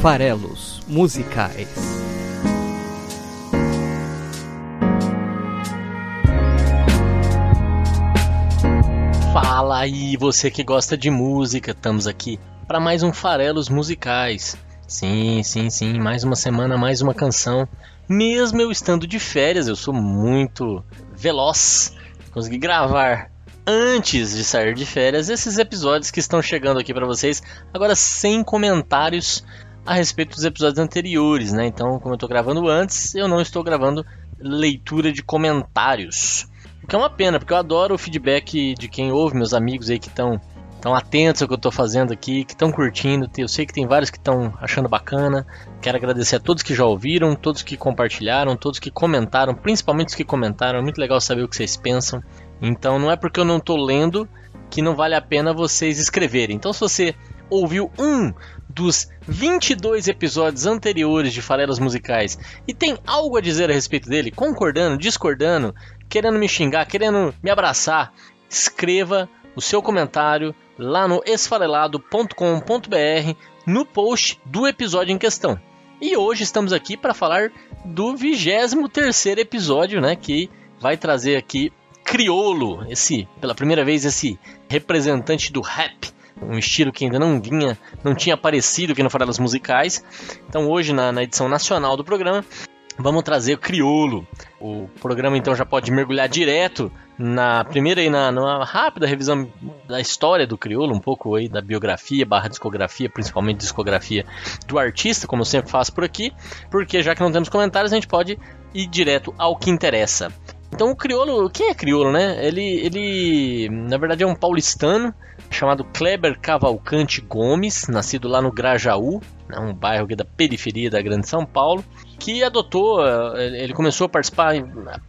Farelos Musicais. Fala aí, você que gosta de música, estamos aqui para mais um Farelos Musicais. Sim, sim, sim, mais uma semana, mais uma canção. Mesmo eu estando de férias, eu sou muito veloz. Consegui gravar antes de sair de férias esses episódios que estão chegando aqui para vocês, agora sem comentários a respeito dos episódios anteriores, né? Então, como eu estou gravando antes, eu não estou gravando leitura de comentários. O que é uma pena, porque eu adoro o feedback de quem ouve, meus amigos aí que estão estão atentos ao que eu estou fazendo aqui, que estão curtindo. Eu sei que tem vários que estão achando bacana. Quero agradecer a todos que já ouviram, todos que compartilharam, todos que comentaram, principalmente os que comentaram. É muito legal saber o que vocês pensam. Então não é porque eu não estou lendo que não vale a pena vocês escreverem. Então se você ouviu um dos 22 episódios anteriores de Farelas Musicais. E tem algo a dizer a respeito dele, concordando, discordando, querendo me xingar, querendo me abraçar, escreva o seu comentário lá no esfarelado.com.br no post do episódio em questão. E hoje estamos aqui para falar do 23 episódio, né, que vai trazer aqui Criolo, esse pela primeira vez esse representante do rap, um estilo que ainda não vinha, não tinha aparecido aqui no Farelas Musicais. Então hoje na, na edição nacional do programa vamos trazer o Criolo. O programa então já pode mergulhar direto na primeira e na numa rápida revisão da história do Criolo, um pouco aí da biografia, barra discografia, principalmente discografia do artista, como eu sempre faço por aqui, porque já que não temos comentários, a gente pode ir direto ao que interessa. Então o Criolo, quem é Criolo, né? Ele, ele na verdade é um paulistano chamado Kleber Cavalcante Gomes, nascido lá no Grajaú, né, um bairro aqui da periferia da Grande São Paulo, que adotou, eh, ele começou a participar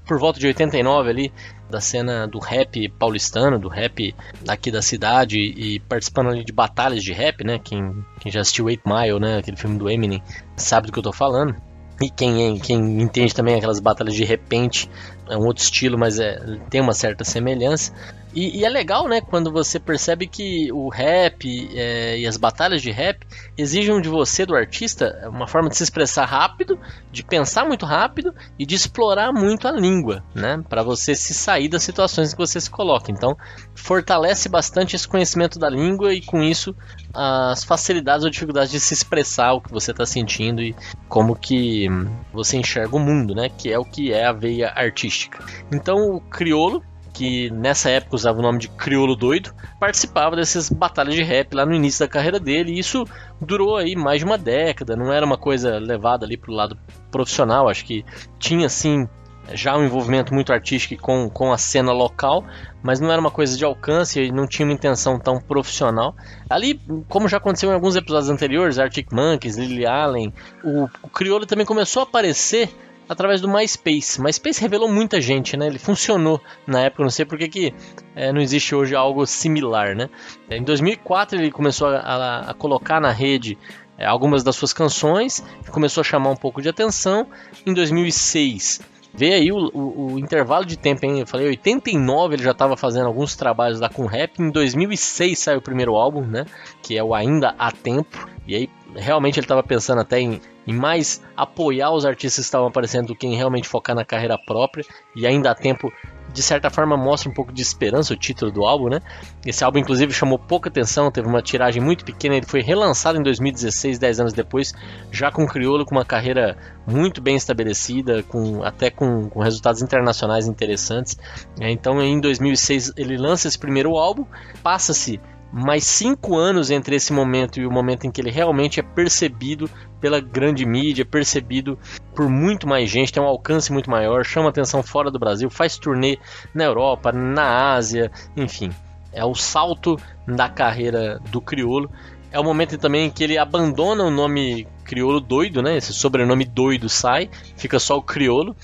por volta de 89 ali da cena do rap paulistano, do rap aqui da cidade e participando ali de batalhas de rap, né? Quem, quem já assistiu 8 Mile, né? Aquele filme do Eminem, sabe do que eu tô falando. E quem, quem entende também aquelas batalhas de repente, é um outro estilo, mas é, tem uma certa semelhança. E, e, é legal, né, quando você percebe que o rap é, e as batalhas de rap exigem de você, do artista, uma forma de se expressar rápido, de pensar muito rápido e de explorar muito a língua, né, para você se sair das situações que você se coloca. Então, fortalece bastante esse conhecimento da língua e com isso as facilidades ou dificuldades de se expressar o que você está sentindo e como que você enxerga o mundo, né, que é o que é a veia artística. Então, o criolo que nessa época usava o nome de Criolo Doido, participava dessas batalhas de rap lá no início da carreira dele, e isso durou aí mais de uma década, não era uma coisa levada ali pro lado profissional, acho que tinha sim já um envolvimento muito artístico com, com a cena local, mas não era uma coisa de alcance e não tinha uma intenção tão profissional. Ali, como já aconteceu em alguns episódios anteriores, Arctic Monkeys, Lily Allen, o, o Criolo também começou a aparecer através do MySpace. MySpace revelou muita gente, né? Ele funcionou na época, não sei por que, é, não existe hoje algo similar, né? Em 2004 ele começou a, a, a colocar na rede é, algumas das suas canções, começou a chamar um pouco de atenção. Em 2006 Vê aí o, o, o, intervalo de tempo, hein? Eu falei, 89 ele já estava fazendo alguns trabalhos lá com rap. Em 2006 saiu o primeiro álbum, né? Que é o Ainda Há Tempo. E aí, realmente ele estava pensando até em, em, mais apoiar os artistas que estavam aparecendo do que em realmente focar na carreira própria. E ainda há tempo de certa forma mostra um pouco de esperança o título do álbum, né? Esse álbum inclusive chamou pouca atenção, teve uma tiragem muito pequena, ele foi relançado em 2016, 10 anos depois, já com o Criolo com uma carreira muito bem estabelecida, com até com, com resultados internacionais interessantes. É, então em 2006 ele lança esse primeiro álbum, passa-se mais cinco anos entre esse momento e o momento em que ele realmente é percebido pela grande mídia, percebido por muito mais gente, tem um alcance muito maior, chama atenção fora do Brasil, faz turnê na Europa, na Ásia, enfim. É o salto da carreira do Criolo. É o momento também em que ele abandona o nome Criolo doido, né? Esse sobrenome doido sai, fica só o Criolo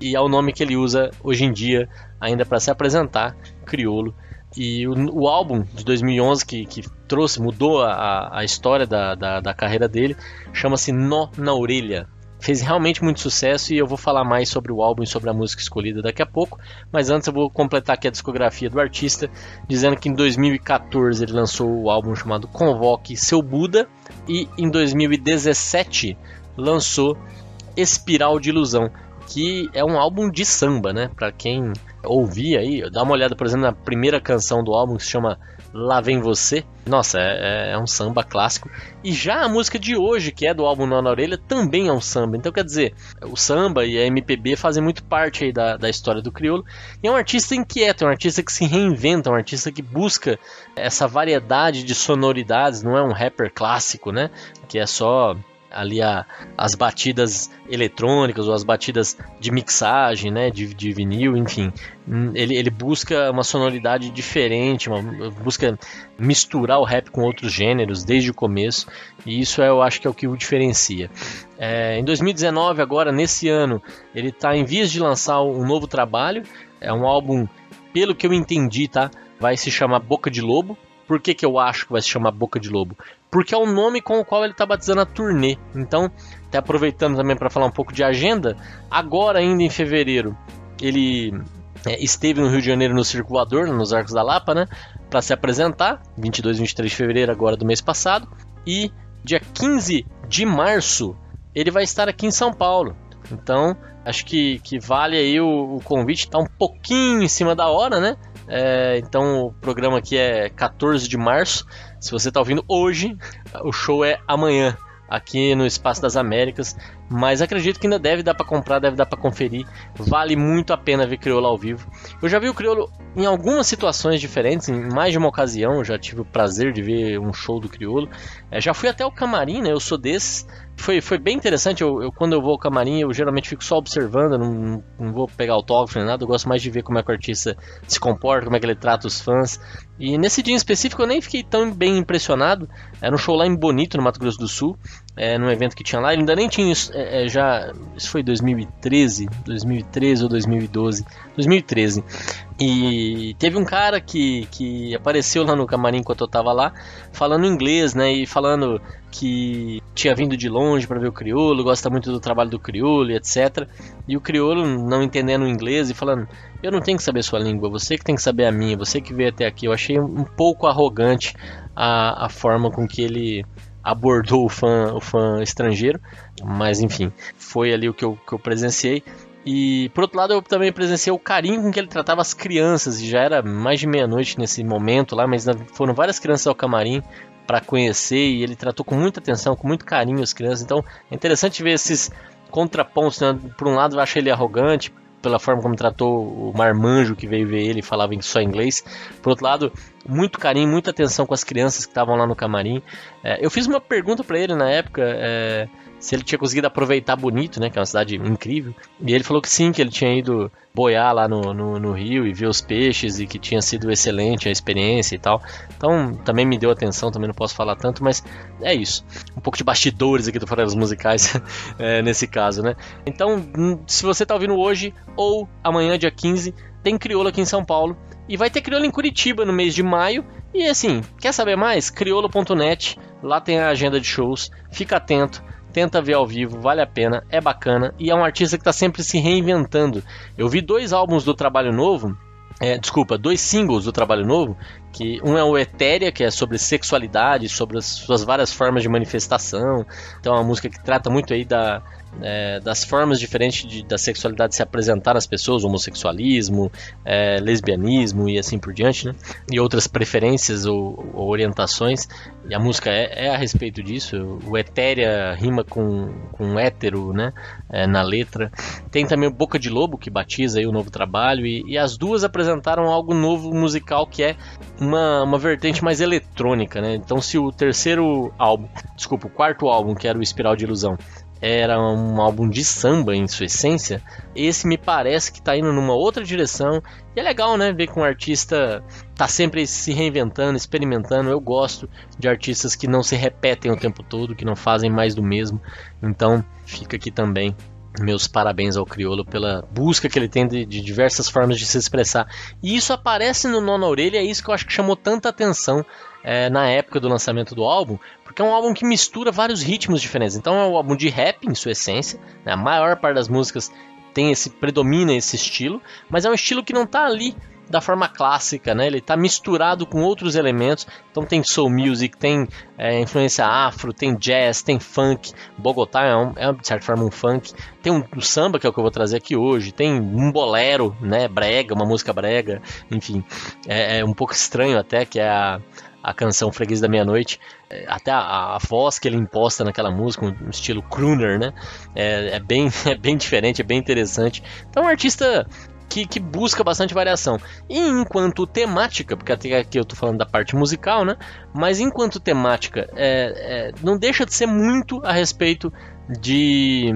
e é o nome que ele usa hoje em dia ainda para se apresentar, Criolo e o, o, álbum de 2011 que, que trouxe, mudou a, a história da, da, da carreira dele, chama-se Nó na Orelha. Fez realmente muito sucesso e eu vou falar mais sobre o álbum e sobre a música escolhida daqui a pouco. Mas antes eu vou completar aqui a discografia do artista, dizendo que em 2014 ele lançou o álbum chamado Convoque Seu Buda, e em 2017 lançou Espiral de Ilusão, que é um álbum de samba, né? Para quem ouvir aí, dá uma olhada, por exemplo, na primeira canção do álbum que se chama Lá Vem Você. Nossa, é, é, é, um samba clássico. E já a música de hoje, que é do álbum Nó na Orelha, também é um samba. Então, quer dizer, o samba e a MPB fazem muito parte aí da, da história do crioulo. E é um artista inquieto, é um artista que se reinventa, é um artista que busca essa variedade de sonoridades. Não é um rapper clássico, né? Que é só ali a, as batidas eletrônicas ou as batidas de mixagem, né, de, de vinil, enfim. Ele, ele busca uma sonoridade diferente, uma, busca misturar o rap com outros gêneros desde o começo, e isso é, eu acho que é o que o diferencia. É, em 2019, agora, nesse ano, ele está em vias de lançar um novo trabalho, é um álbum, pelo que eu entendi, tá, vai se chamar Boca de Lobo, por que, que eu acho que vai se chamar Boca de Lobo? Porque é o nome com o qual ele está batizando a turnê. Então, até aproveitando também para falar um pouco de agenda, agora ainda em fevereiro, ele é, esteve no Rio de Janeiro no Circulador, nos Arcos da Lapa, né, para se apresentar, 22 e 23 de fevereiro agora do mês passado, e dia 15 de março ele vai estar aqui em São Paulo. Então, acho que, que vale aí o, o convite, está um pouquinho em cima da hora, né? É, então o programa aqui é 14 de março. Se você está ouvindo hoje, o show é amanhã aqui no Espaço das Américas, mas acredito que ainda deve dar para comprar, deve dar para conferir. Vale muito a pena ver Criolo ao vivo. Eu já vi o Criolo em algumas situações diferentes, em mais de uma ocasião, já tive o prazer de ver um show do Criolo. É, já fui até o camarim, né? Eu sou desses foi, foi bem interessante. Eu, eu, quando eu vou ao camarim, eu geralmente fico só observando, não, não vou pegar autógrafo nem nada. Eu gosto mais de ver como é que o artista se comporta, como é que ele trata os fãs. E nesse dia em específico eu nem fiquei tão bem impressionado. Era um show lá em Bonito, no Mato Grosso do Sul, é, num evento que tinha lá. Ele ainda nem tinha isso, é, é já. Isso foi 2013, 2013 ou 2012. 2013. E teve um cara que, que apareceu lá no camarim enquanto eu tava lá, falando inglês, né? E falando que tinha vindo de longe para ver o crioulo, gosta muito do trabalho do crioulo e etc. E o crioulo não entendendo inglês e falando: Eu não tenho que saber sua língua, você que tem que saber a minha, você que veio até aqui. Eu achei um pouco arrogante a, a forma com que ele abordou o fã, o fã estrangeiro, mas enfim, foi ali o que eu, que eu presenciei. E por outro lado, eu também presenciei o carinho com que ele tratava as crianças, e já era mais de meia-noite nesse momento lá, mas foram várias crianças ao camarim, para conhecer e ele tratou com muita atenção, com muito carinho as crianças. Então é interessante ver esses contrapontos. Né? Por um lado, eu achei ele arrogante pela forma como tratou o marmanjo que veio ver ele e falava só inglês. Por outro lado, muito carinho, muita atenção com as crianças que estavam lá no camarim. É, eu fiz uma pergunta para ele na época. É, se ele tinha conseguido aproveitar Bonito, né, que é uma cidade incrível. E ele falou que sim, que ele tinha ido boiar lá no, no, no, rio e ver os peixes e que tinha sido excelente a experiência e tal. Então também me deu atenção, também não posso falar tanto, mas é isso. Um pouco de bastidores aqui do Farelos Musicais é, nesse caso, né? Então, hum, se você está ouvindo hoje ou amanhã, dia 15, tem crioulo aqui em São Paulo. E vai ter crioulo em Curitiba no mês de maio. E assim, quer saber mais? crioulo.net, lá tem a agenda de shows. Fica atento tenta ver ao vivo, vale a pena, é bacana e é um artista que está sempre se reinventando. Eu vi dois álbuns do trabalho novo, é, desculpa, dois singles do trabalho novo, que um é o Etérea, que é sobre sexualidade, sobre as suas várias formas de manifestação. Então é uma música que trata muito aí da, é, das formas diferentes de, da sexualidade se apresentar às pessoas, homossexualismo, é, lesbianismo e assim por diante, né? E outras preferências ou, ou orientações. E a música é, é, a respeito disso. O etérea rima com, com hétero, né? É, na letra. Tem também o Boca de Lobo, que batiza aí o novo trabalho. E, e as duas apresentaram algo novo musical que é uma, uma vertente mais eletrônica, né? Então se o terceiro álbum, desculpa, o quarto álbum, que era o Espiral de Ilusão, era um álbum de samba em sua essência, esse me parece que está indo numa outra direção. E é legal, né, ver que um artista tá sempre se reinventando, experimentando. Eu gosto de artistas que não se repetem o tempo todo, que não fazem mais do mesmo. Então, fica aqui também meus parabéns ao Criolo pela busca que ele tem de, de, diversas formas de se expressar. E isso aparece no Nona Orelha, é isso que eu acho que chamou tanta atenção é, na época do lançamento do álbum, porque é um álbum que mistura vários ritmos diferentes. Então é um álbum de rap em sua essência, né? a maior parte das músicas tem esse predomina esse estilo, mas é um estilo que não está ali da forma clássica, né? Ele está misturado com outros elementos. Então tem soul music, tem é, influência afro, tem jazz, tem funk. Bogotá é, um, é de certa forma um funk. Tem um, um, samba que é o que eu vou trazer aqui hoje. Tem um bolero, né? Brega, uma música brega. Enfim, é, é um pouco estranho até que é a a canção Freguês da Meia-Noite, é, até a, a, voz que ele imposta naquela música, um estilo crooner, né? É, é, bem, é bem diferente, é bem interessante. Então, um artista que, que, busca bastante variação. E enquanto temática, porque até aqui eu tô falando da parte musical, né? Mas enquanto temática, é, é, não deixa de ser muito a respeito de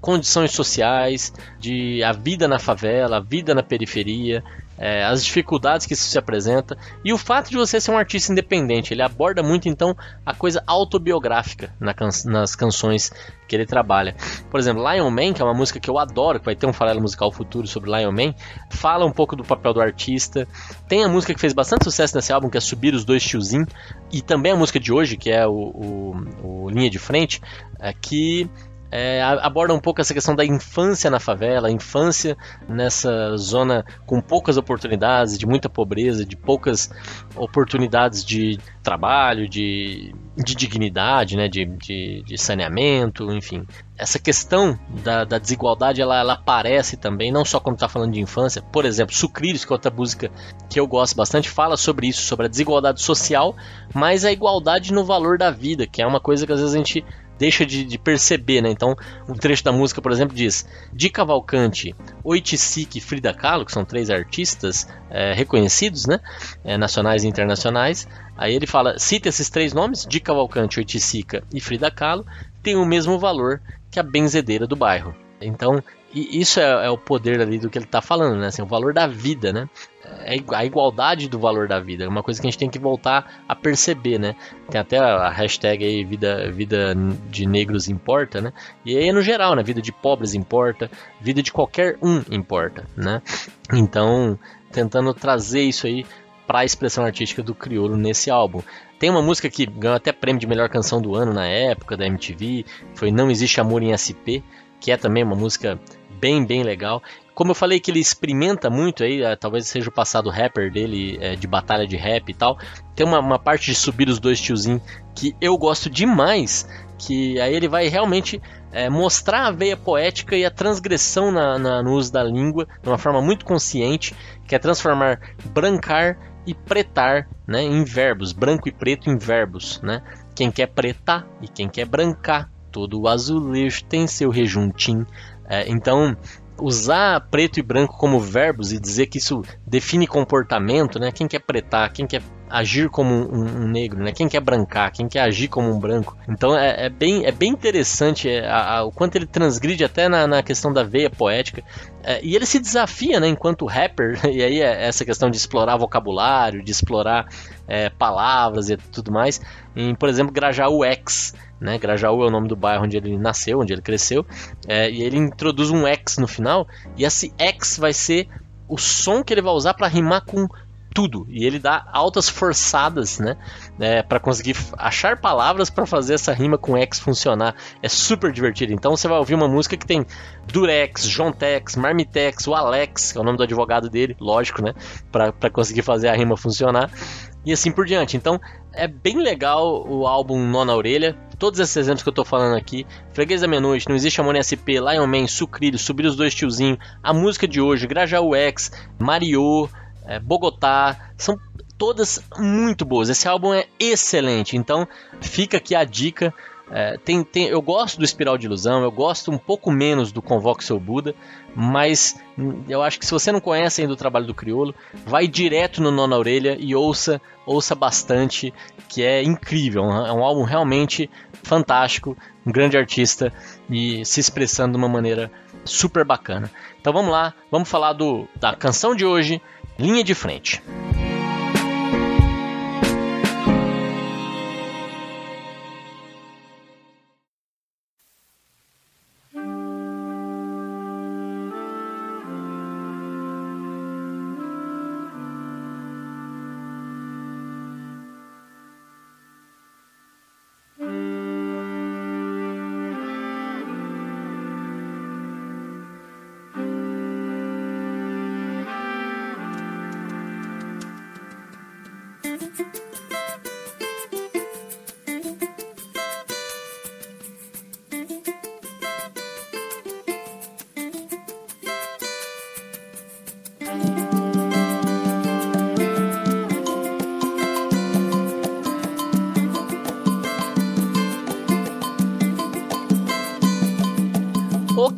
condições sociais, de a vida na favela, a vida na periferia, é, as dificuldades que isso se apresenta e o fato de você ser um artista independente. Ele aborda muito então a coisa autobiográfica na can nas canções que ele trabalha. Por exemplo, Lion Man, que é uma música que eu adoro, que vai ter um farelo musical futuro sobre Lion Man, fala um pouco do papel do artista. Tem a música que fez bastante sucesso nesse álbum, que é Subir os Dois Tiozinho, e também a música de hoje, que é o, o, o Linha de Frente, é, que é, aborda um pouco essa questão da infância na favela, infância nessa zona com poucas oportunidades, de muita pobreza, de poucas oportunidades de trabalho, de, de dignidade, né, de, de, de saneamento, enfim. Essa questão da, da desigualdade ela, ela, aparece também, não só quando está falando de infância. Por exemplo, Sucrilhos, que é outra música que eu gosto bastante, fala sobre isso, sobre a desigualdade social, mas a igualdade no valor da vida, que é uma coisa que às vezes a gente deixa de, de, perceber, né? Então, um trecho da música, por exemplo, diz: De Cavalcante, Oiticic e Frida Kahlo, que são três artistas é, reconhecidos, né? É, nacionais e internacionais. Aí ele fala: cita esses três nomes, de Cavalcante, Oiticica e Frida Kahlo, tem o mesmo valor que a benzedeira do bairro. Então, isso é, é, o poder ali do que ele está falando, né? Assim, o valor da vida, né? É a igualdade do valor da vida, é uma coisa que a gente tem que voltar a perceber, né? Tem até a hashtag aí vida, vida de negros importa, né? E aí no geral, né? Vida de pobres importa, vida de qualquer um importa, né? Então, tentando trazer isso aí para a expressão artística do crioulo nesse álbum. Tem uma música que ganhou até prêmio de melhor canção do ano na época da MTV, foi Não Existe Amor em SP, que é também uma música bem, bem legal. Como eu falei que ele experimenta muito aí, é, talvez seja o passado rapper dele, é, de batalha de rap e tal. Tem uma, uma parte de subir os dois tiozinhos que eu gosto demais, que aí ele vai realmente é, mostrar a veia poética e a transgressão na, na, no uso da língua de uma forma muito consciente, que é transformar brancar e pretar né, em verbos, branco e preto em verbos. Né? Quem quer pretar e quem quer brancar, todo azulejo tem seu rejuntim. É, então, usar preto e branco como verbos e dizer que isso define comportamento, né? Quem quer pretar, quem quer agir como um, um, negro, né? Quem quer brancar, quem quer agir como um branco. Então é, é bem, é bem interessante é, a, a, o quanto ele transgride até na, na questão da veia poética. É, e ele se desafia, né? Enquanto rapper, e aí é essa questão de explorar vocabulário, de explorar é, palavras e tudo mais. Em, por exemplo, Grajaú X, né? Grajaú é o nome do bairro onde ele nasceu, onde ele cresceu, é, e ele introduz um X no final, e esse X vai ser o som que ele vai usar para rimar com tudo. E ele dá altas forçadas, né? É, para conseguir achar palavras para fazer essa rima com X funcionar. É super divertido. Então você vai ouvir uma música que tem Durex, Jontex, Marmitex, o Alex, que é o nome do advogado dele, lógico, né? Para conseguir fazer a rima funcionar. E assim por diante. Então é bem legal o álbum Nona Orelha. Todos esses exemplos que eu tô falando aqui, Freguês da Meia-Noite, Não Existe Amor em SP, Lion Man, Sucrilho, Subir os Dois Tiozinhos, a música de hoje, Grajaú X, Mario, é, Bogotá, são todas muito boas. Esse álbum é excelente, então fica aqui a dica. É, tem, tem, eu gosto do Espiral de Ilusão, eu gosto um pouco menos do Convoque Seu Buda, mas eu acho que se você não conhece ainda o trabalho do Criolo, vai direto no Nona Orelha e ouça, ouça bastante, que é incrível, é um álbum realmente fantástico, um grande artista e se expressando de uma maneira super bacana. Então vamos lá, vamos falar do, da canção de hoje, Linha de frente.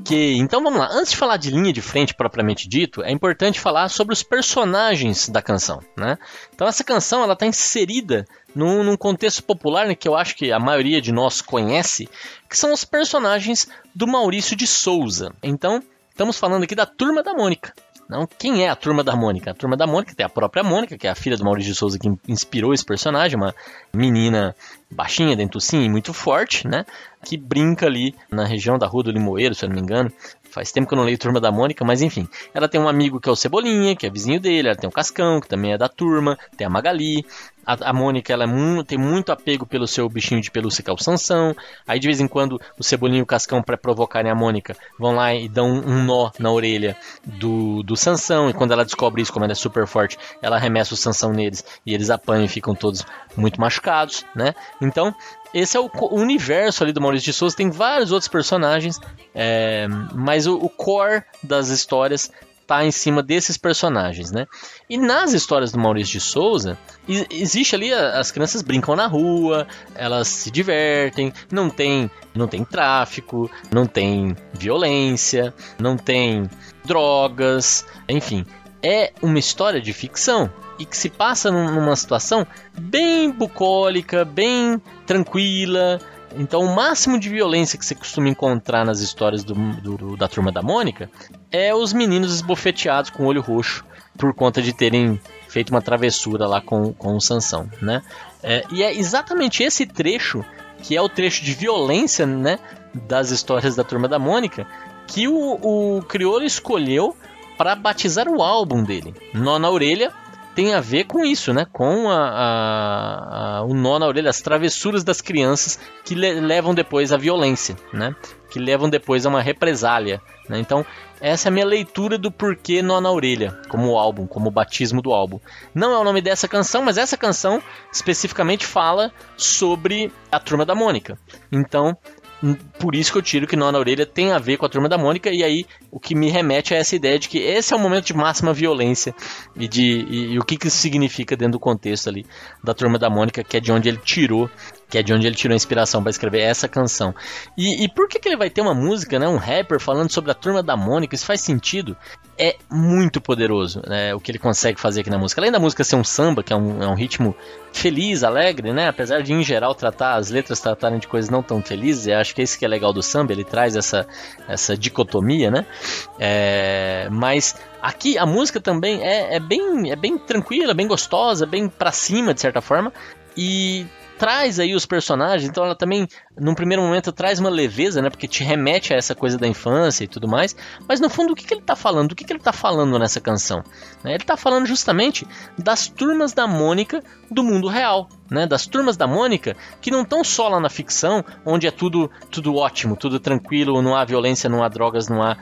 Ok, então vamos lá. Antes de falar de linha de frente propriamente dito, é importante falar sobre os personagens da canção, né? Então essa canção ela está inserida num, num, contexto popular né, que eu acho que a maioria de nós conhece, que são os personagens do Maurício de Souza. Então estamos falando aqui da Turma da Mônica. Não, quem é a Turma da Mônica? A Turma da Mônica tem a própria Mônica, que é a filha do Maurício de Souza que inspirou esse personagem, uma menina baixinha, dentucinha e muito forte, né? Que brinca ali na região da Rua do Limoeiro, se eu não me engano. Faz tempo que eu não leio Turma da Mônica, mas enfim. Ela tem um amigo que é o Cebolinha, que é vizinho dele. Ela tem o Cascão, que também é da turma. Tem a Magali. A, a Mônica ela é mu tem muito apego pelo seu bichinho de pelúcia, que é o Sansão. Aí de vez em quando o Cebolinha e o Cascão, para provocarem a Mônica, vão lá e dão um, nó na orelha do, do Sansão. E quando ela descobre isso, como ela é super forte, ela arremessa o Sansão neles e eles apanham e ficam todos muito machucados, né? Então, esse é o universo ali do Maurício de Souza. Tem vários outros personagens, é, mas o, o core das histórias tá em cima desses personagens, né? E nas histórias do Maurício de Souza, existe ali as crianças brincam na rua, elas se divertem, não tem, não tem tráfico, não tem violência, não tem drogas, enfim, é uma história de ficção e que se passa numa situação bem bucólica, bem tranquila. Então, o máximo de violência que você costuma encontrar nas histórias do, do, da turma da Mônica é os meninos esbofeteados com o olho roxo por conta de terem feito uma travessura lá com, com o Sansão, né? É, e é exatamente esse trecho que é o trecho de violência, né, das histórias da turma da Mônica que o, o Criolo escolheu para batizar o álbum dele. Nó na orelha tem a ver com isso, né? Com a, a, a, o nó na orelha, as travessuras das crianças que le, levam depois à violência, né? Que levam depois a uma represália. Né? Então, essa é a minha leitura do porquê nó na orelha, como álbum, como batismo do álbum. Não é o nome dessa canção, mas essa canção especificamente fala sobre a turma da Mônica. Então, por isso que eu tiro que Nó na Orelha tem a ver com a Turma da Mônica, e aí o que me remete a essa ideia de que esse é o momento de máxima violência e, de, e, e o que, que isso significa dentro do contexto ali da Turma da Mônica, que é de onde ele tirou que é de onde ele tirou a inspiração para escrever essa canção. E, e, por que, que ele vai ter uma música, né, um rapper falando sobre a turma da Mônica? Isso faz sentido. É muito poderoso né, o que ele consegue fazer aqui na música. Além da música ser um samba, que é um, é um ritmo feliz, alegre, né? Apesar de em geral tratar as letras tratarem de coisas não tão felizes, eu acho que é isso que é legal do samba. Ele traz essa, essa dicotomia, né? É, mas Aqui a música também é, é, bem, é bem tranquila, bem gostosa, bem pra cima de certa forma. E traz aí os personagens, então ela também, num primeiro momento, traz uma leveza, né? Porque te remete a essa coisa da infância e tudo mais. Mas no fundo, o que, que ele está falando? O que, que ele está falando nessa canção? Né, ele está falando justamente das turmas da Mônica do mundo real. Né, das turmas da Mônica que não estão só lá na ficção, onde é tudo, tudo ótimo, tudo tranquilo, não há violência, não há drogas, não há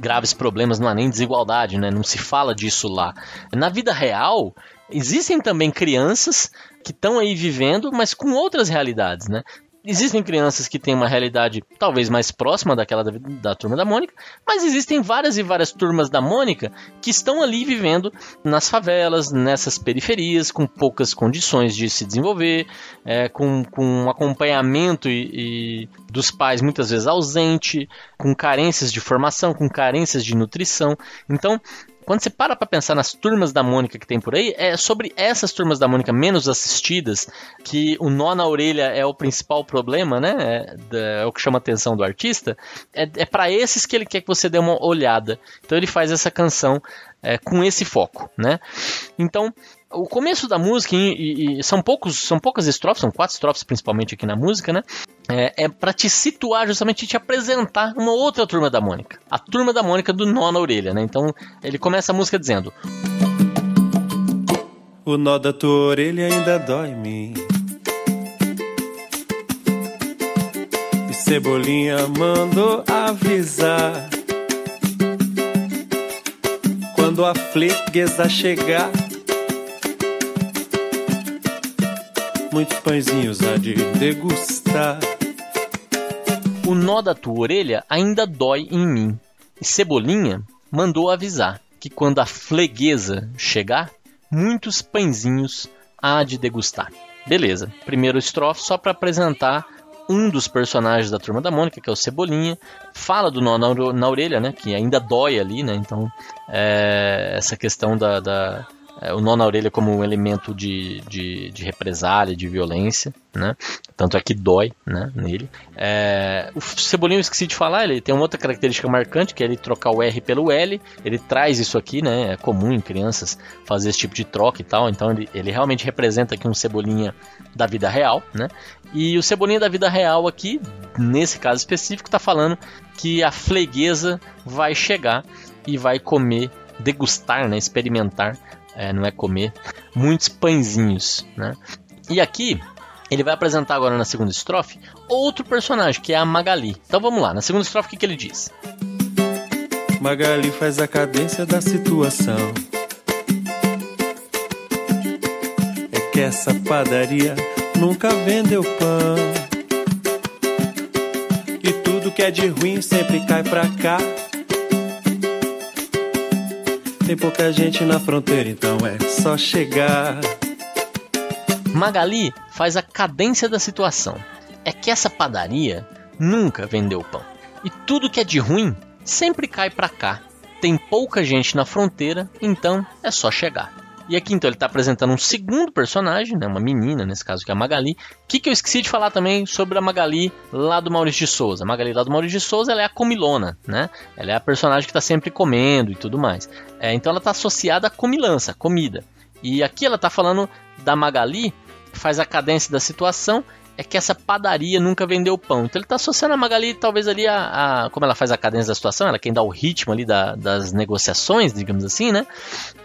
graves problemas, não há nem desigualdade, né? não se fala disso lá. Na vida real, existem também crianças que estão aí vivendo, mas com outras realidades, né? Existem crianças que têm uma realidade talvez mais próxima daquela da, da, turma da Mônica, mas existem várias e várias turmas da Mônica que estão ali vivendo nas favelas, nessas periferias, com poucas condições de se desenvolver, é, com, com acompanhamento e, e dos pais muitas vezes ausente, com carências de formação, com carências de nutrição. Então, quando você para para pensar nas turmas da Mônica que tem por aí, é sobre essas turmas da Mônica menos assistidas que o nó na orelha é o principal problema, né? É, é o que chama a atenção do artista. É, é para esses que ele quer que você dê uma olhada. Então ele faz essa canção é, com esse foco, né? Então o começo da música e, e, são poucos são poucas estrofes são quatro estrofes principalmente aqui na música né? É, é para te situar justamente te apresentar uma outra turma da Mônica. A turma da Mônica do nó na orelha né? Então ele começa a música dizendo. O nó da tua orelha ainda dói e Cebolinha mandou avisar. Quando a fleguesa chegar muitos pãezinhos a de degustar. O nó da tua orelha ainda dói em mim. E Cebolinha mandou avisar que quando a fleguesa chegar, muitos pãezinhos há de degustar. Beleza, primeiro estrofe só para apresentar um dos personagens da Turma da Mônica, que é o Cebolinha, fala do nó na, na orelha, né, que ainda dói ali, né, então é, essa questão da, da é, o nó na orelha como um elemento de, de, de, represália, de violência, né? Tanto é que dói né, nele. É, o Cebolinha eu esqueci de falar, ele tem uma outra característica marcante, que é ele trocar o R pelo L. Ele traz isso aqui, né? É comum em crianças fazer esse tipo de troca e tal. Então ele, ele realmente representa aqui um Cebolinha da vida real, né? E o Cebolinha da vida real aqui, nesse caso específico, está falando que a fleguesa vai chegar e vai comer, degustar, né, experimentar é, não é comer, muitos pãezinhos, né? E aqui ele vai apresentar agora na segunda estrofe outro personagem, que é a Magali. Então vamos lá, na segunda estrofe o que, que ele diz? Magali faz a cadência da situação. É que essa padaria nunca vendeu pão. E tudo que é de ruim sempre cai pra cá. Tem pouca gente na fronteira, então é só chegar. Magali faz a cadência da situação. É que essa padaria nunca vendeu pão. E tudo que é de ruim sempre cai para cá. Tem pouca gente na fronteira, então é só chegar. E aqui então ele está apresentando um segundo personagem, né, uma menina, nesse caso que é a Magali. O que, que eu esqueci de falar também sobre a Magali lá do Maurício de Souza. A Magali lá do Maurício de Souza ela é a comilona, né? Ela é a personagem que está sempre comendo e tudo mais. É, então ela está associada à comilança, comida. E aqui ela está falando da Magali, que faz a cadência da situação é que essa padaria nunca vendeu pão. Então ele está associando a Magali, talvez ali, a, a, como ela faz a cadência da situação, ela é quem dá o ritmo ali da, das negociações, digamos assim, né?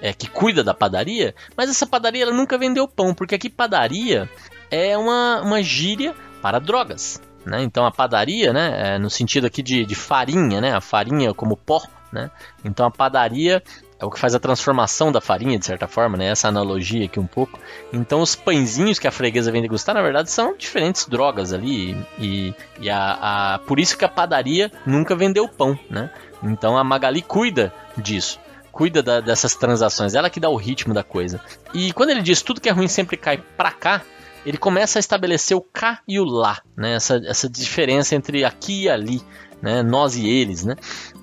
É, que cuida da padaria. Mas essa padaria ela nunca vendeu pão, porque aqui padaria é uma, uma gíria para drogas. Né? Então a padaria, né, é no sentido aqui de, de farinha, né, a farinha como pó, né? Então a padaria é o que faz a transformação da farinha, de certa forma, né? Essa analogia aqui um pouco. Então, os pãezinhos que a freguesa vem degustar, na verdade, são diferentes drogas ali. E, e a, a, por isso que a padaria nunca vendeu pão, né? Então, a Magali cuida disso. Cuida da, dessas transações, ela que dá o ritmo da coisa. E quando ele diz tudo que é ruim sempre cai pra cá, ele começa a estabelecer o cá e o lá, né? Essa, essa diferença entre aqui e ali, né? Nós e eles, né?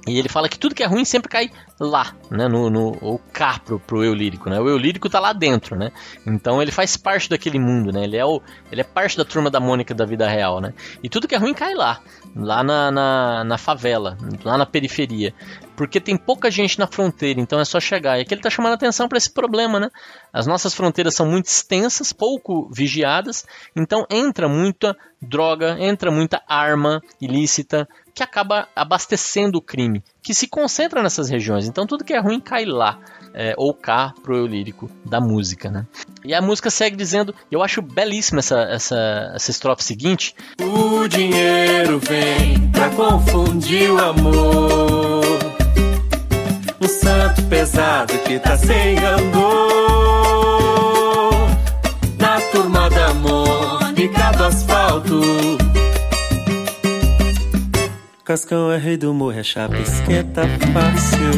E ele fala que tudo que é ruim sempre cai lá, né? No, no o cá pro, pro eu lírico, né? O eu lírico tá lá dentro, né? Então ele faz parte daquele mundo, né? Ele é, o, ele é parte da turma da Mônica da vida real, né? E tudo que é ruim cai lá, lá na, na, na favela, lá na periferia. Porque tem pouca gente na fronteira, então é só chegar. E aqui ele tá chamando atenção para esse problema, né? As nossas fronteiras são muito extensas, pouco vigiadas, então entra muita droga, entra muita arma ilícita, que acaba abastecendo o crime, que se concentra nessas regiões. Então tudo que é ruim cai lá. É, ou cá pro eu lírico da música, né? E a música segue dizendo, eu acho belíssima essa, essa, essa estrofe seguinte. O dinheiro vem pra confundir o amor. Um santo pesado que tá sem andor. Na turma da Mônica do asfalto Cascão é rei do morro, a chapa esquenta fácil.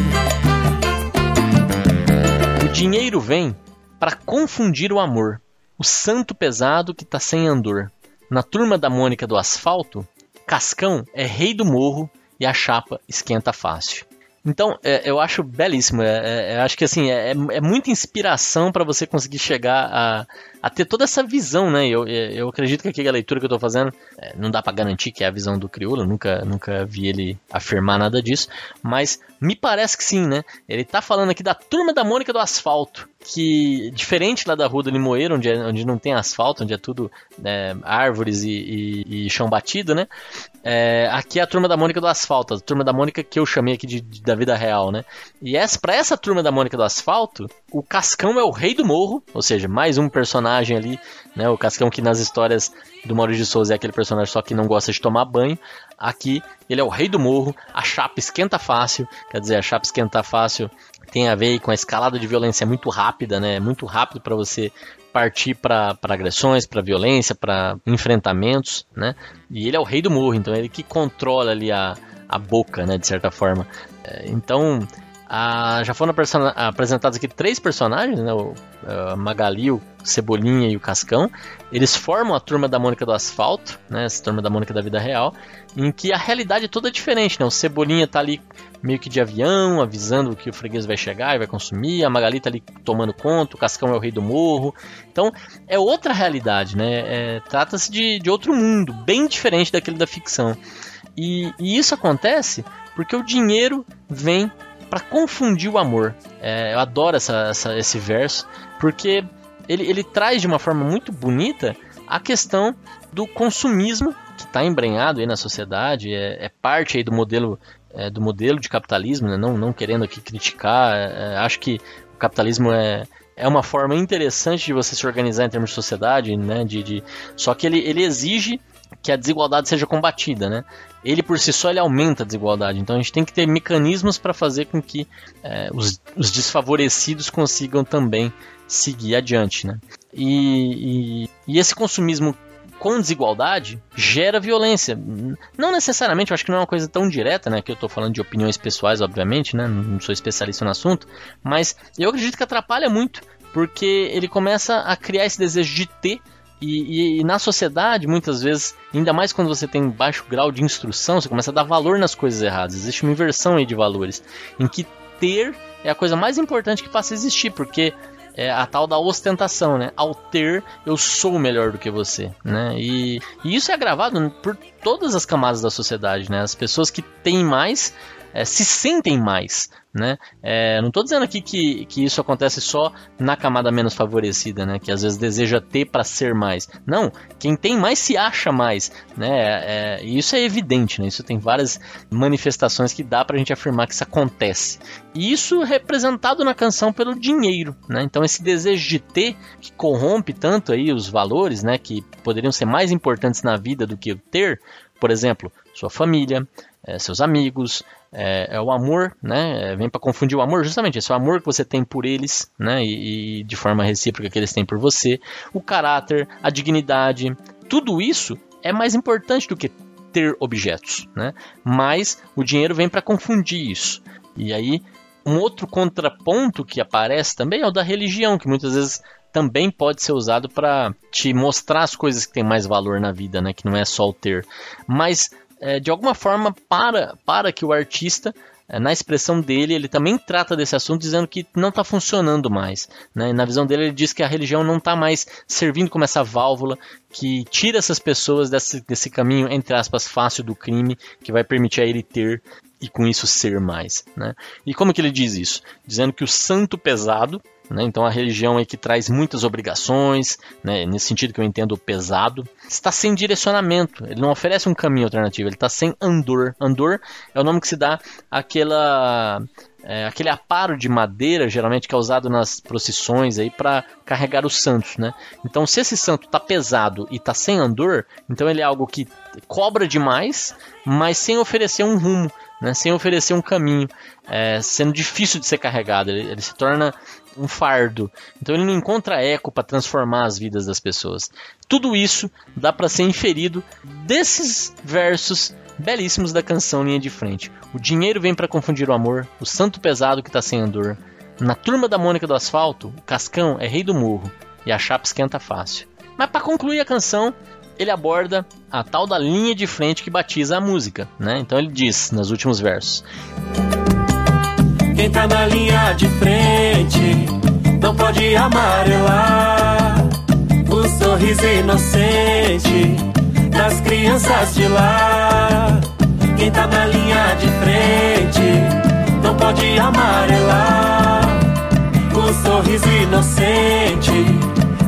O dinheiro vem para confundir o amor, o santo pesado que tá sem andor. Na turma da Mônica do asfalto, Cascão é rei do morro e a chapa esquenta fácil. Então, é, eu acho belíssimo. É, é, acho que assim é, é muita inspiração para você conseguir chegar a, a ter toda essa visão, né? Eu, eu acredito que aqui a leitura que eu estou fazendo é, não dá para garantir que é a visão do crioulo, nunca, nunca vi ele afirmar nada disso, mas me parece que sim, né? Ele está falando aqui da turma da Mônica do asfalto, que diferente lá da rua do Limoeiro, onde, é, onde não tem asfalto, onde é tudo é, árvores e, e, e, chão batido, né? É, aqui é a turma da Mônica do asfalto, a turma da Mônica que eu chamei aqui de, de da vida real, né? E essa, para essa turma da Mônica do asfalto, o Cascão é o rei do morro, ou seja, mais um personagem ali, né? O Cascão que nas histórias do Maurício de Souza é aquele personagem só que não gosta de tomar banho. Aqui ele é o rei do morro, a chapa esquenta fácil, quer dizer, a chapa esquenta fácil tem a ver com a escalada de violência muito rápida, né? Muito rápido para você partir para agressões, para violência, para enfrentamentos, né? E ele é o rei do morro, então é ele que controla ali a, a boca, né? De certa forma. É, então ah, já foram apresentados aqui três personagens, né? O uh, Magali, o Cebolinha e o Cascão. Eles formam a turma da Mônica do Asfalto, né? Essa turma da Mônica da vida real, em que a realidade é toda diferente, né? O Cebolinha tá ali meio que de avião, avisando que o freguês vai chegar e vai consumir. A Magali tá ali tomando conta, o Cascão é o rei do morro. Então, é outra realidade, né? É, Trata-se de, de outro mundo, bem diferente daquele da ficção. E, e isso acontece porque o dinheiro vem para confundir o amor. É, eu adoro essa, essa, esse verso, porque ele, ele traz de uma forma muito bonita a questão do consumismo que está embrenhado aí na sociedade, é, é parte aí do modelo, é, do modelo de capitalismo, né? não, não querendo aqui criticar, é, acho que o capitalismo é, é uma forma interessante de você se organizar em termos de sociedade, né? De, de... Só que ele, ele exige que a desigualdade seja combatida, né? Ele por si só ele aumenta a desigualdade, então a gente tem que ter mecanismos para fazer com que é, os, os, desfavorecidos consigam também seguir adiante, né? E, e, e, esse consumismo com desigualdade gera violência. Não necessariamente, eu acho que não é uma coisa tão direta, né? Que eu estou falando de opiniões pessoais, obviamente, né? Não sou especialista no assunto, mas eu acredito que atrapalha muito, porque ele começa a criar esse desejo de ter e, e, e, na sociedade, muitas vezes, ainda mais quando você tem baixo grau de instrução, você começa a dar valor nas coisas erradas. Existe uma inversão aí de valores, em que ter é a coisa mais importante que passa a existir, porque é a tal da ostentação, né? Ao ter, eu sou melhor do que você, né? E, e isso é agravado por todas as camadas da sociedade, né? As pessoas que têm mais é, se sentem mais. Né? É, não estou dizendo aqui que, que isso acontece só na camada menos favorecida, né? que às vezes deseja ter para ser mais. Não, quem tem mais se acha mais. Né? É, isso é evidente, né? isso tem várias manifestações que dá para a gente afirmar que isso acontece. E isso é representado na canção pelo dinheiro. Né? Então esse desejo de ter, que corrompe tanto aí os valores, né? que poderiam ser mais importantes na vida do que ter, por exemplo, sua família, é, seus amigos, é, é, o amor, né? É, vem para confundir o amor, justamente esse é o amor que você tem por eles, né? E, e, de forma recíproca que eles têm por você, o caráter, a dignidade, tudo isso é mais importante do que ter objetos, né? Mas o dinheiro vem para confundir isso. E aí um outro contraponto que aparece também é o da religião, que muitas vezes também pode ser usado para te mostrar as coisas que têm mais valor na vida, né? Que não é só o ter. Mas é, de alguma forma, para, para que o artista é, na expressão dele, ele também trata desse assunto dizendo que não está funcionando mais. Né? Na visão dele, ele diz que a religião não está mais servindo como essa válvula que tira essas pessoas desse, desse caminho, entre aspas, fácil do crime, que vai permitir a ele ter e com isso ser mais. Né? E como que ele diz isso? Dizendo que o santo pesado, né? Então a religião é que traz muitas obrigações, né? nesse sentido que eu entendo pesado, está sem direcionamento. Ele não oferece um caminho alternativo, ele está sem andor. Andor é o nome que se dá àquela é, aquele aparo de madeira, geralmente que é usado nas procissões aí para carregar os santos, né? Então, se esse santo está pesado e está sem andor, então ele é algo que cobra demais, mas sem oferecer um rumo, né? Sem oferecer um caminho, é, sendo difícil de ser carregado. Ele, ele se torna um fardo. Então ele não encontra eco para transformar as vidas das pessoas. Tudo isso dá para ser inferido desses versos belíssimos da canção Linha de Frente. O dinheiro vem para confundir o amor, o santo pesado que está sem andor. Na turma da Mônica do Asfalto, o Cascão é rei do morro e a chapa esquenta fácil. Mas para concluir a canção, ele aborda a tal da linha de frente que batiza a música, né? Então ele diz nos últimos versos: quem tá na linha de frente não pode amarelar o sorriso inocente das crianças de lá. Quem tá na linha de frente não pode amarelar o sorriso inocente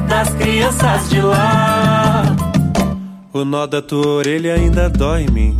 das crianças de lá. O nó da tua orelha ainda dói em mim.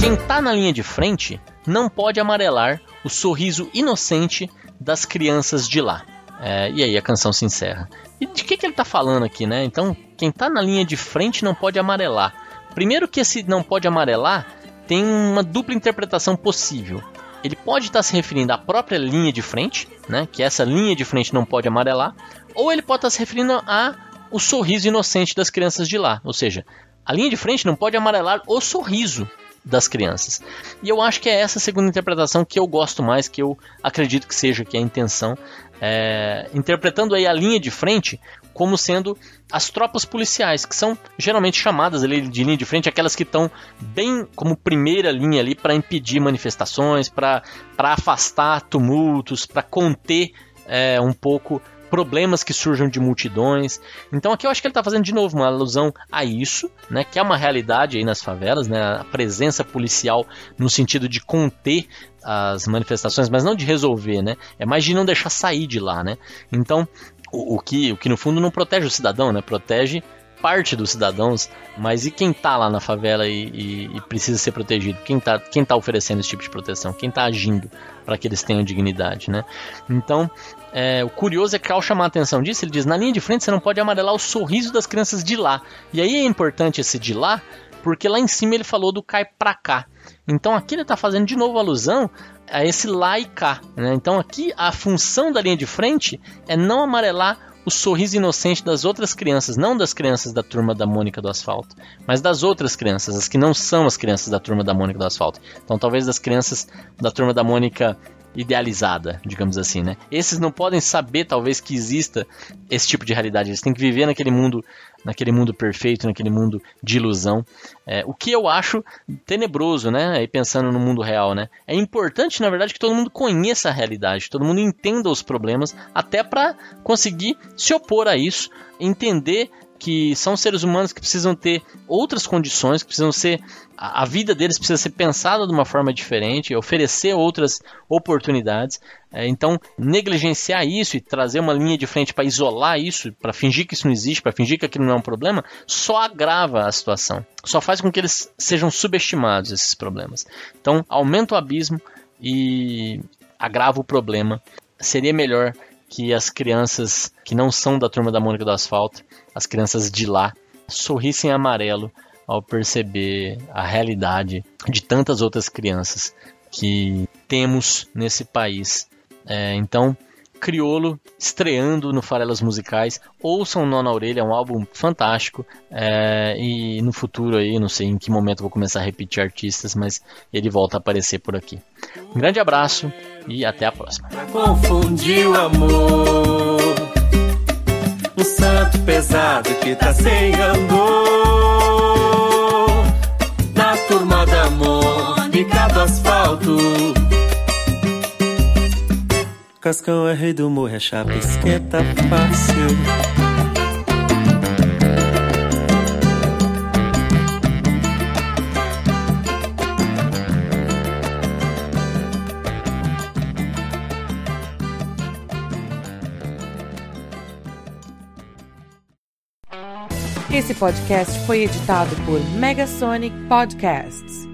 Quem tá na linha de frente não pode amarelar o sorriso inocente das crianças de lá. É, e aí a canção se encerra. E de que, que ele está falando aqui, né? Então, quem está na linha de frente não pode amarelar. Primeiro que esse não pode amarelar tem uma dupla interpretação possível. ele pode estar se referindo à própria linha de frente, né? Que essa linha de frente não pode amarelar, ou ele pode estar se referindo a o sorriso inocente das crianças de lá, ou seja, a linha de frente não pode amarelar o sorriso das crianças. E eu acho que é essa segunda interpretação que eu gosto mais, que eu acredito que seja que é a intenção, é, interpretando aí a linha de frente como sendo as tropas policiais, que são geralmente chamadas ali de linha de frente, aquelas que estão bem como primeira linha ali para impedir manifestações, para afastar tumultos, para conter é, um pouco problemas que surjam de multidões. Então aqui eu acho que ele está fazendo de novo uma alusão a isso, né, que é uma realidade aí nas favelas, né, a presença policial no sentido de conter as manifestações, mas não de resolver, né? É mais de não deixar sair de lá, né? Então, o, o que, o que no fundo não protege o cidadão, né? Protege parte dos cidadãos, mas e quem está lá na favela e, e, e, precisa ser protegido? Quem está quem tá oferecendo esse tipo de proteção? Quem está agindo para que eles tenham dignidade, né? Então, é, o curioso é que ao chamar a atenção disso, ele diz: na linha de frente você não pode amarelar o sorriso das crianças de lá. E aí é importante esse de lá, porque lá em cima ele falou do cai pra cá. Então aqui ele está fazendo de novo alusão a esse lá e cá. Né? Então aqui a função da linha de frente é não amarelar o sorriso inocente das outras crianças, não das crianças da turma da Mônica do Asfalto, mas das outras crianças, as que não são as crianças da turma da Mônica do Asfalto. Então, talvez das crianças da turma da Mônica idealizada, digamos assim, né? Esses não podem saber, talvez, que exista esse tipo de realidade. Eles têm que viver naquele mundo, naquele mundo perfeito, naquele mundo de ilusão. É, o que eu acho tenebroso, né? Aí pensando no mundo real, né? É importante, na verdade, que todo mundo conheça a realidade, todo mundo entenda os problemas, até para conseguir se opor a isso, entender que são seres humanos que precisam ter outras condições, que precisam ser. A, vida deles precisa ser pensada de uma forma diferente, oferecer outras oportunidades. É, então, negligenciar isso e trazer uma linha de frente para isolar isso, para fingir que isso não existe, para fingir que aquilo não é um problema, só agrava a situação. Só faz com que eles sejam subestimados, esses problemas. Então, aumenta o abismo e agrava o problema. Seria melhor que as crianças que não são da turma da Mônica do Asfalto, as crianças de lá, sorrissem amarelo ao perceber a realidade de tantas outras crianças que temos nesse país. É, então, Criolo estreando no Farelas Musicais. Ouçam Nó na Orelha, é um álbum fantástico. É, e no futuro aí, não sei em que momento vou começar a repetir artistas, mas ele volta a aparecer por aqui. Um grande abraço e até a próxima. Confundiu o amor, santo pesado que tá sem amor. Na turma da Mônica do asfalto Cascão é rei do morro, é chapa, esquenta fácil. Esse podcast foi editado por Megasonic Podcasts.